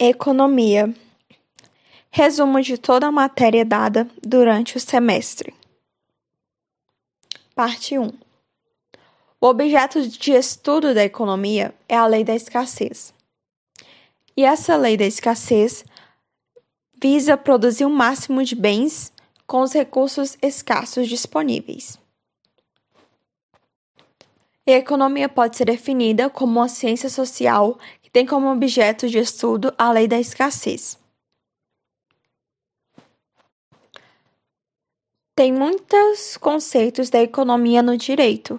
Economia. Resumo de toda a matéria dada durante o semestre. Parte 1. O objeto de estudo da economia é a lei da escassez. E essa lei da escassez visa produzir o um máximo de bens com os recursos escassos disponíveis. E a economia pode ser definida como uma ciência social que tem como objeto de estudo a lei da escassez. Tem muitos conceitos da economia no direito,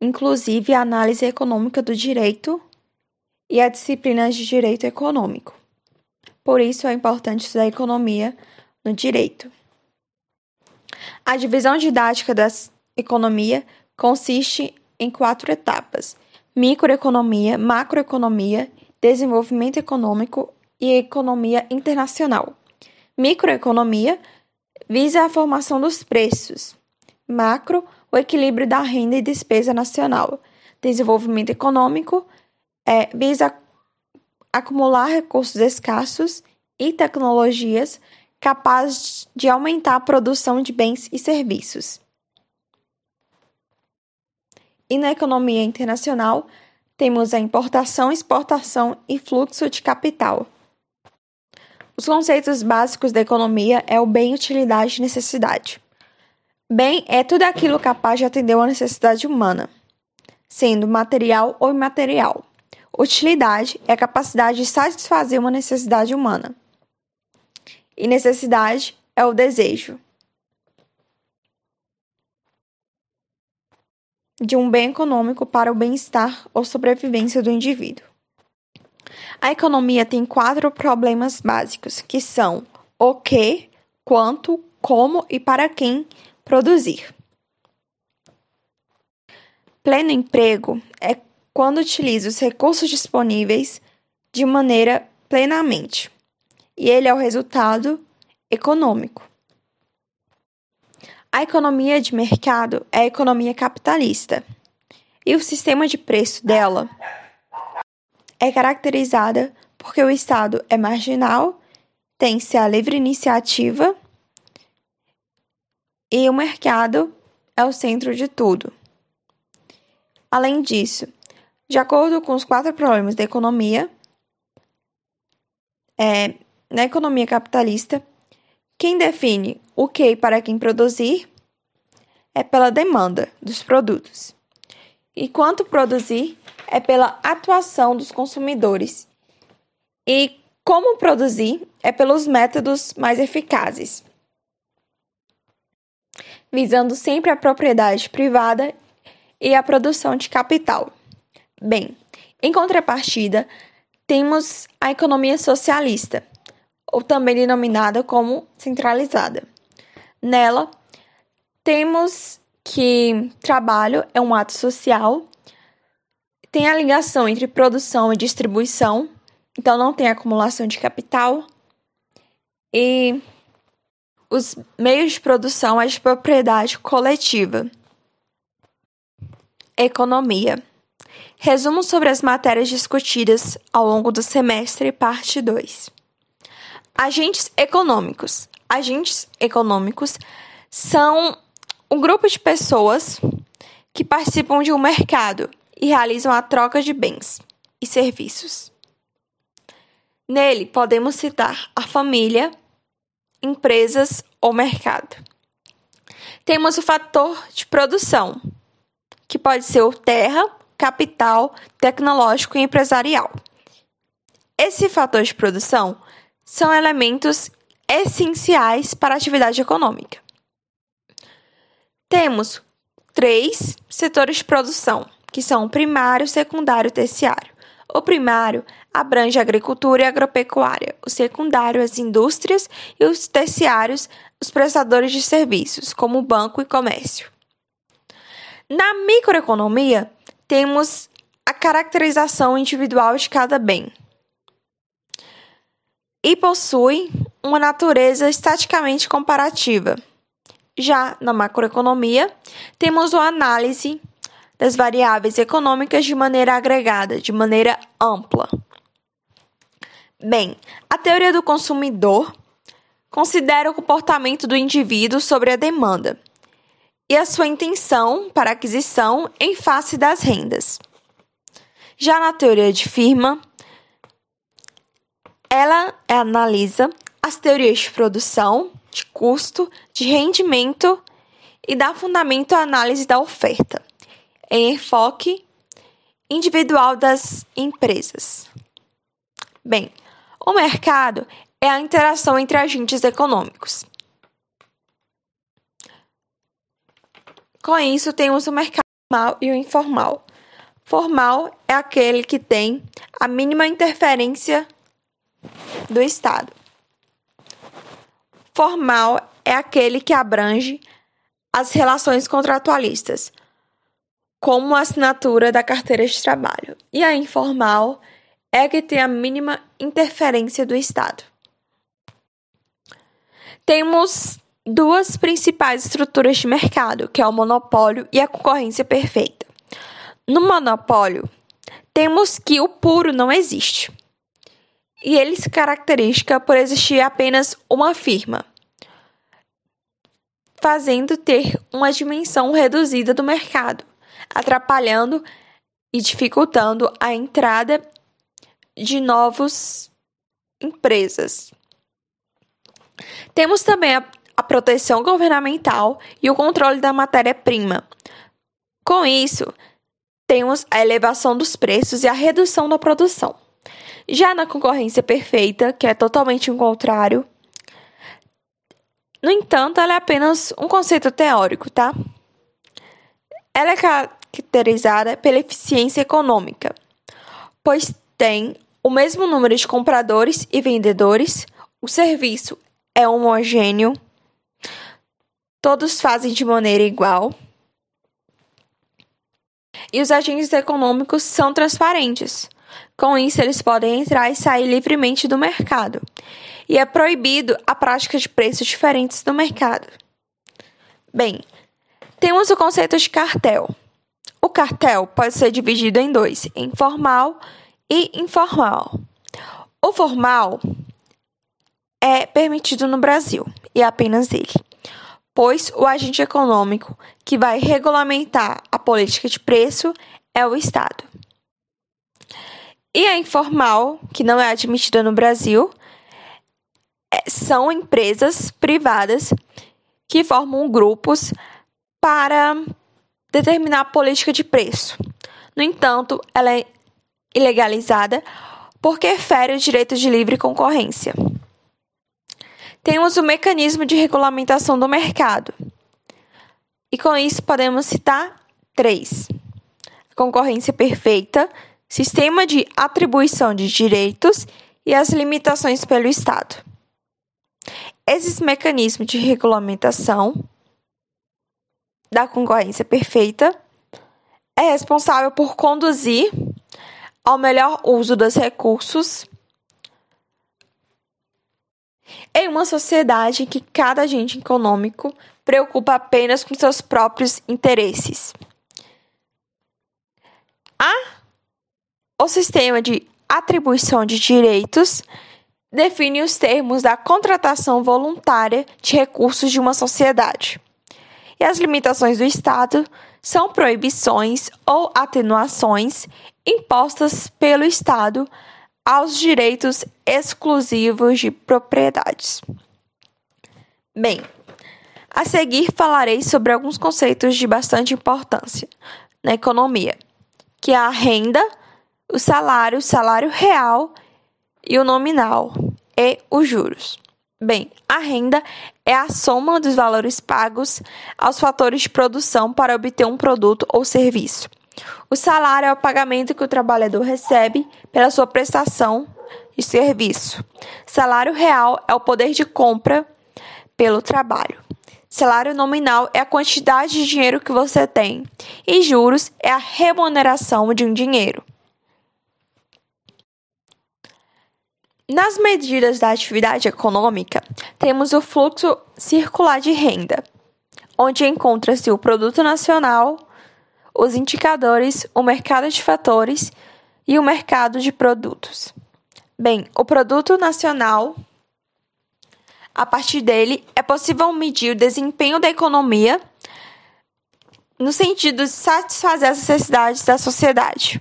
inclusive a análise econômica do direito e a disciplina de direito econômico. Por isso é importante estudar economia no direito. A divisão didática da economia consiste em quatro etapas: microeconomia, macroeconomia, desenvolvimento econômico e economia internacional. Microeconomia visa a formação dos preços. Macro, o equilíbrio da renda e despesa nacional. Desenvolvimento econômico é, visa acumular recursos escassos e tecnologias capazes de aumentar a produção de bens e serviços e na economia internacional temos a importação, exportação e fluxo de capital. Os conceitos básicos da economia é o bem, utilidade e necessidade. Bem é tudo aquilo capaz de atender uma necessidade humana, sendo material ou imaterial. Utilidade é a capacidade de satisfazer uma necessidade humana. E necessidade é o desejo. De um bem econômico para o bem-estar ou sobrevivência do indivíduo. A economia tem quatro problemas básicos, que são o que, quanto, como e para quem produzir. Pleno emprego é quando utiliza os recursos disponíveis de maneira plenamente, e ele é o resultado econômico. A economia de mercado é a economia capitalista, e o sistema de preço dela é caracterizada porque o Estado é marginal, tem-se a livre iniciativa e o mercado é o centro de tudo. Além disso, de acordo com os quatro problemas da economia, é, na economia capitalista, quem define o que para quem produzir é pela demanda dos produtos. E quanto produzir é pela atuação dos consumidores. E como produzir é pelos métodos mais eficazes, visando sempre a propriedade privada e a produção de capital. Bem, em contrapartida, temos a economia socialista, ou também denominada como centralizada. Nela, temos que trabalho é um ato social, tem a ligação entre produção e distribuição, então não tem acumulação de capital, e os meios de produção é de propriedade coletiva. Economia. Resumo sobre as matérias discutidas ao longo do semestre, parte 2. Agentes econômicos. Agentes econômicos são um grupo de pessoas que participam de um mercado e realizam a troca de bens e serviços. Nele podemos citar a família, empresas ou mercado. Temos o fator de produção, que pode ser o terra, capital, tecnológico e empresarial. Esse fator de produção são elementos essenciais para a atividade econômica. Temos três setores de produção, que são o primário, secundário e terciário. O primário abrange a agricultura e a agropecuária, o secundário, as indústrias e os terciários, os prestadores de serviços, como banco e comércio. Na microeconomia, temos a caracterização individual de cada bem, e possui uma natureza estaticamente comparativa. Já na macroeconomia, temos a análise das variáveis econômicas de maneira agregada, de maneira ampla. Bem, a teoria do consumidor considera o comportamento do indivíduo sobre a demanda e a sua intenção para aquisição em face das rendas. Já na teoria de firma, ela analisa as teorias de produção, de custo, de rendimento e dá fundamento à análise da oferta, em enfoque individual das empresas. Bem, o mercado é a interação entre agentes econômicos. Com isso, temos o mercado formal e o informal. Formal é aquele que tem a mínima interferência do Estado. Formal é aquele que abrange as relações contratualistas, como a assinatura da carteira de trabalho. E a informal é a que tem a mínima interferência do Estado. Temos duas principais estruturas de mercado, que é o monopólio e a concorrência perfeita. No monopólio, temos que o puro não existe. E ele se caracteriza por existir apenas uma firma, fazendo ter uma dimensão reduzida do mercado, atrapalhando e dificultando a entrada de novas empresas. Temos também a, a proteção governamental e o controle da matéria-prima. Com isso, temos a elevação dos preços e a redução da produção. Já na concorrência perfeita, que é totalmente o contrário, no entanto, ela é apenas um conceito teórico, tá? Ela é caracterizada pela eficiência econômica, pois tem o mesmo número de compradores e vendedores, o serviço é homogêneo, todos fazem de maneira igual. E os agentes econômicos são transparentes. Com isso, eles podem entrar e sair livremente do mercado. E é proibido a prática de preços diferentes no mercado. Bem, temos o conceito de cartel. O cartel pode ser dividido em dois: em formal e informal. O formal é permitido no Brasil e apenas ele, pois o agente econômico que vai regulamentar a política de preço é o Estado. E a informal, que não é admitida no Brasil, é, são empresas privadas que formam grupos para determinar a política de preço. No entanto, ela é ilegalizada porque fere os direitos de livre concorrência. Temos o mecanismo de regulamentação do mercado. E com isso podemos citar três: a concorrência perfeita, sistema de atribuição de direitos e as limitações pelo Estado. Esses mecanismos de regulamentação da concorrência perfeita é responsável por conduzir ao melhor uso dos recursos em uma sociedade em que cada agente econômico preocupa apenas com seus próprios interesses. A, o sistema de atribuição de direitos define os termos da contratação voluntária de recursos de uma sociedade. E as limitações do Estado são proibições ou atenuações impostas pelo Estado aos direitos exclusivos de propriedades. Bem, a seguir falarei sobre alguns conceitos de bastante importância na economia, que é a renda, o salário, o salário real e o nominal e os juros. Bem, a renda é a soma dos valores pagos aos fatores de produção para obter um produto ou serviço. O salário é o pagamento que o trabalhador recebe pela sua prestação de serviço. Salário real é o poder de compra pelo trabalho. Salário nominal é a quantidade de dinheiro que você tem. E juros é a remuneração de um dinheiro. Nas medidas da atividade econômica, temos o fluxo circular de renda, onde encontra-se o produto nacional, os indicadores, o mercado de fatores e o mercado de produtos. Bem, o produto nacional, a partir dele, é possível medir o desempenho da economia no sentido de satisfazer as necessidades da sociedade.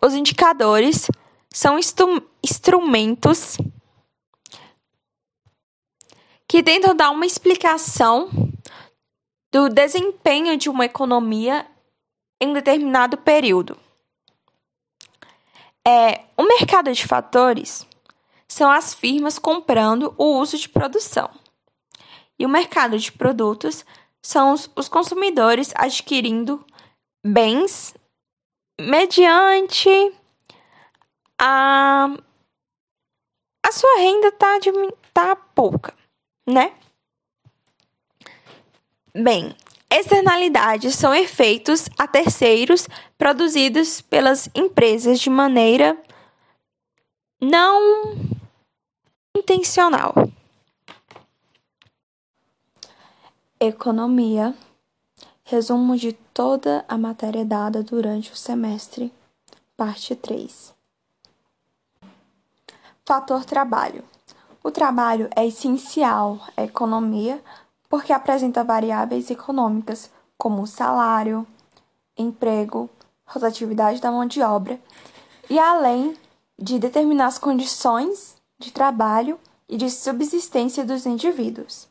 Os indicadores são instru instrumentos que tentam dar uma explicação do desempenho de uma economia em determinado período. É, o mercado de fatores são as firmas comprando o uso de produção. E o mercado de produtos são os, os consumidores adquirindo bens mediante a, a sua renda tá, tá pouca, né? Bem, externalidades são efeitos a terceiros produzidos pelas empresas de maneira não intencional. Economia. Resumo de toda a matéria dada durante o semestre. Parte 3. Fator trabalho. O trabalho é essencial à economia porque apresenta variáveis econômicas como salário, emprego, rotatividade da mão de obra e além de determinar as condições de trabalho e de subsistência dos indivíduos.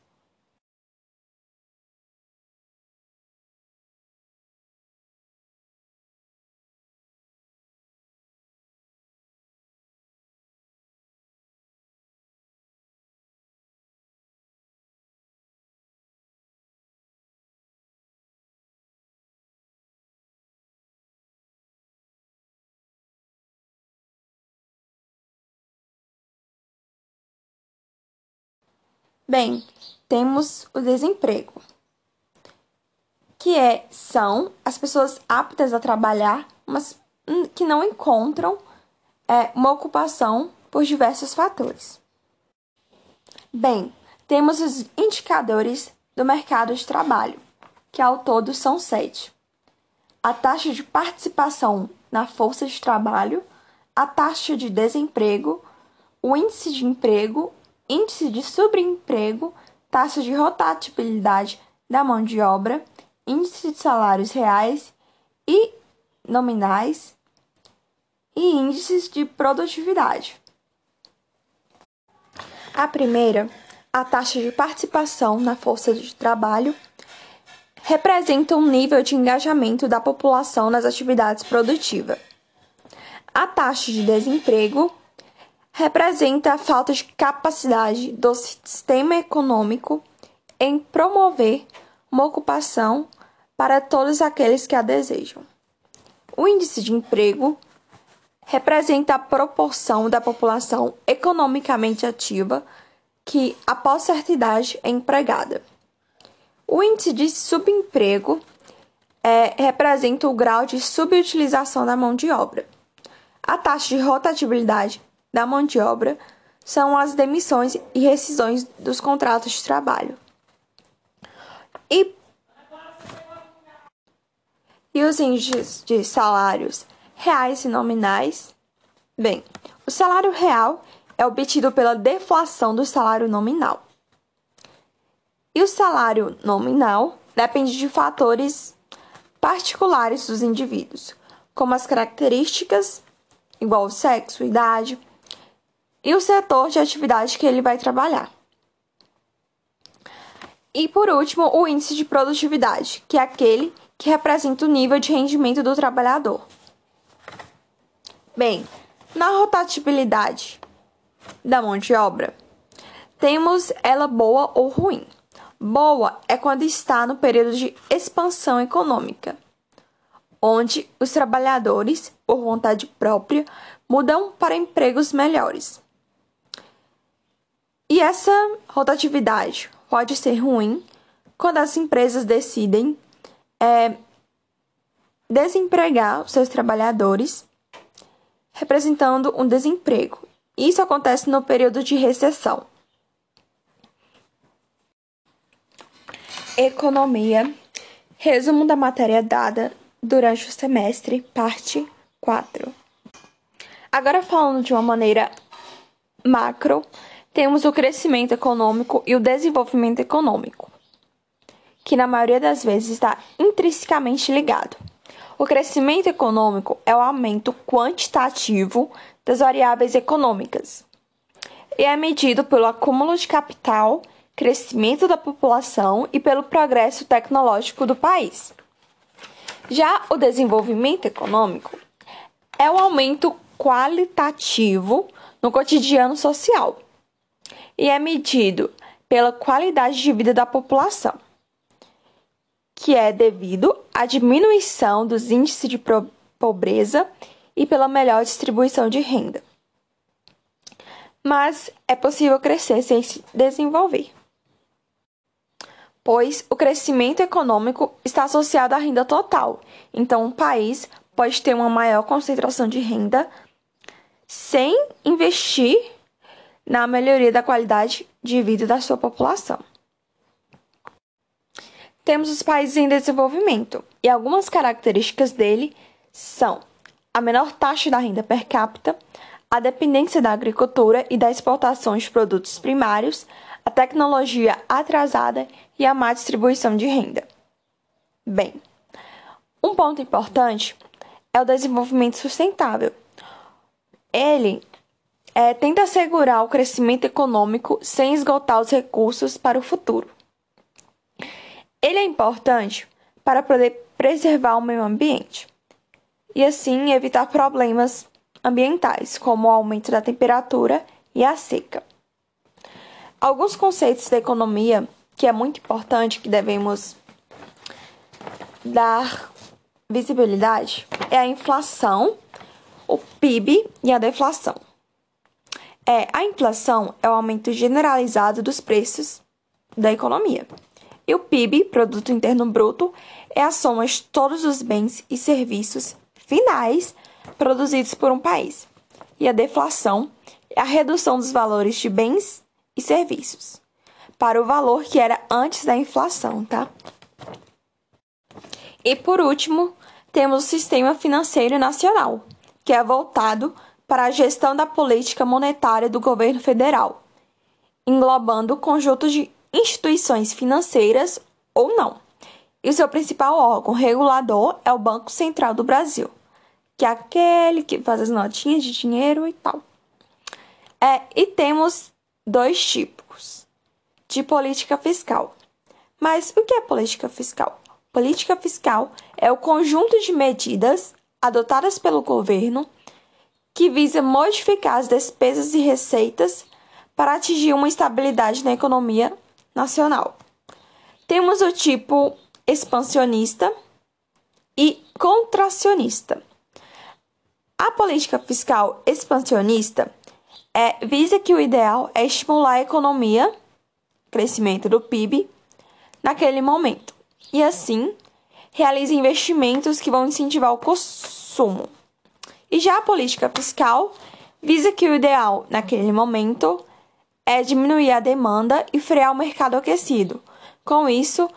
Bem, temos o desemprego, que é, são as pessoas aptas a trabalhar, mas que não encontram é, uma ocupação por diversos fatores. Bem, temos os indicadores do mercado de trabalho, que ao todo são sete: a taxa de participação na força de trabalho, a taxa de desemprego, o índice de emprego índice de subemprego, taxa de rotatividade da mão de obra, índice de salários reais e nominais e índices de produtividade. A primeira, a taxa de participação na força de trabalho, representa um nível de engajamento da população nas atividades produtivas. A taxa de desemprego representa a falta de capacidade do sistema econômico em promover uma ocupação para todos aqueles que a desejam. O índice de emprego representa a proporção da população economicamente ativa que, após certa idade, é empregada. O índice de subemprego é, representa o grau de subutilização da mão de obra. A taxa de rotatividade da mão de obra são as demissões e rescisões dos contratos de trabalho. E, e os índices de salários reais e nominais? Bem, o salário real é obtido pela deflação do salário nominal. E o salário nominal depende de fatores particulares dos indivíduos, como as características, igual sexo, idade, e o setor de atividade que ele vai trabalhar. E por último, o índice de produtividade, que é aquele que representa o nível de rendimento do trabalhador. Bem, na rotatividade da mão de obra, temos ela boa ou ruim. Boa é quando está no período de expansão econômica, onde os trabalhadores, por vontade própria, mudam para empregos melhores. E essa rotatividade pode ser ruim quando as empresas decidem é, desempregar os seus trabalhadores, representando um desemprego. Isso acontece no período de recessão. Economia. Resumo da matéria dada durante o semestre, parte 4. Agora, falando de uma maneira macro, temos o crescimento econômico e o desenvolvimento econômico, que na maioria das vezes está intrinsecamente ligado. O crescimento econômico é o aumento quantitativo das variáveis econômicas e é medido pelo acúmulo de capital, crescimento da população e pelo progresso tecnológico do país. Já o desenvolvimento econômico é o aumento qualitativo no cotidiano social e é medido pela qualidade de vida da população, que é devido à diminuição dos índices de pobreza e pela melhor distribuição de renda. Mas é possível crescer sem se desenvolver, pois o crescimento econômico está associado à renda total. Então, um país pode ter uma maior concentração de renda sem investir na melhoria da qualidade de vida da sua população. Temos os países em desenvolvimento e algumas características dele são a menor taxa da renda per capita, a dependência da agricultura e da exportação de produtos primários, a tecnologia atrasada e a má distribuição de renda. Bem, um ponto importante é o desenvolvimento sustentável. Ele é, tenta assegurar o crescimento econômico sem esgotar os recursos para o futuro. Ele é importante para poder preservar o meio ambiente e assim evitar problemas ambientais, como o aumento da temperatura e a seca. Alguns conceitos da economia que é muito importante que devemos dar visibilidade é a inflação, o PIB e a deflação. É, a inflação é o aumento generalizado dos preços da economia. E o PIB, Produto Interno Bruto, é a soma de todos os bens e serviços finais produzidos por um país. E a deflação é a redução dos valores de bens e serviços para o valor que era antes da inflação, tá? E por último, temos o Sistema Financeiro Nacional, que é voltado a gestão da política monetária do governo federal, englobando o conjunto de instituições financeiras ou não. E o seu principal órgão regulador é o Banco Central do Brasil que é aquele que faz as notinhas de dinheiro e tal. É, e temos dois tipos de política fiscal. Mas o que é política fiscal? Política fiscal é o conjunto de medidas adotadas pelo governo que visa modificar as despesas e receitas para atingir uma estabilidade na economia nacional. Temos o tipo expansionista e contracionista. A política fiscal expansionista é, visa que o ideal é estimular a economia, crescimento do PIB, naquele momento, e assim realiza investimentos que vão incentivar o consumo. E já a política fiscal visa que o ideal, naquele momento, é diminuir a demanda e frear o mercado aquecido. Com isso,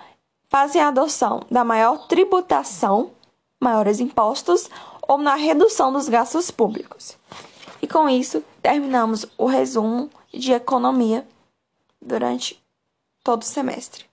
fazem a adoção da maior tributação, maiores impostos ou na redução dos gastos públicos. E com isso, terminamos o resumo de economia durante todo o semestre.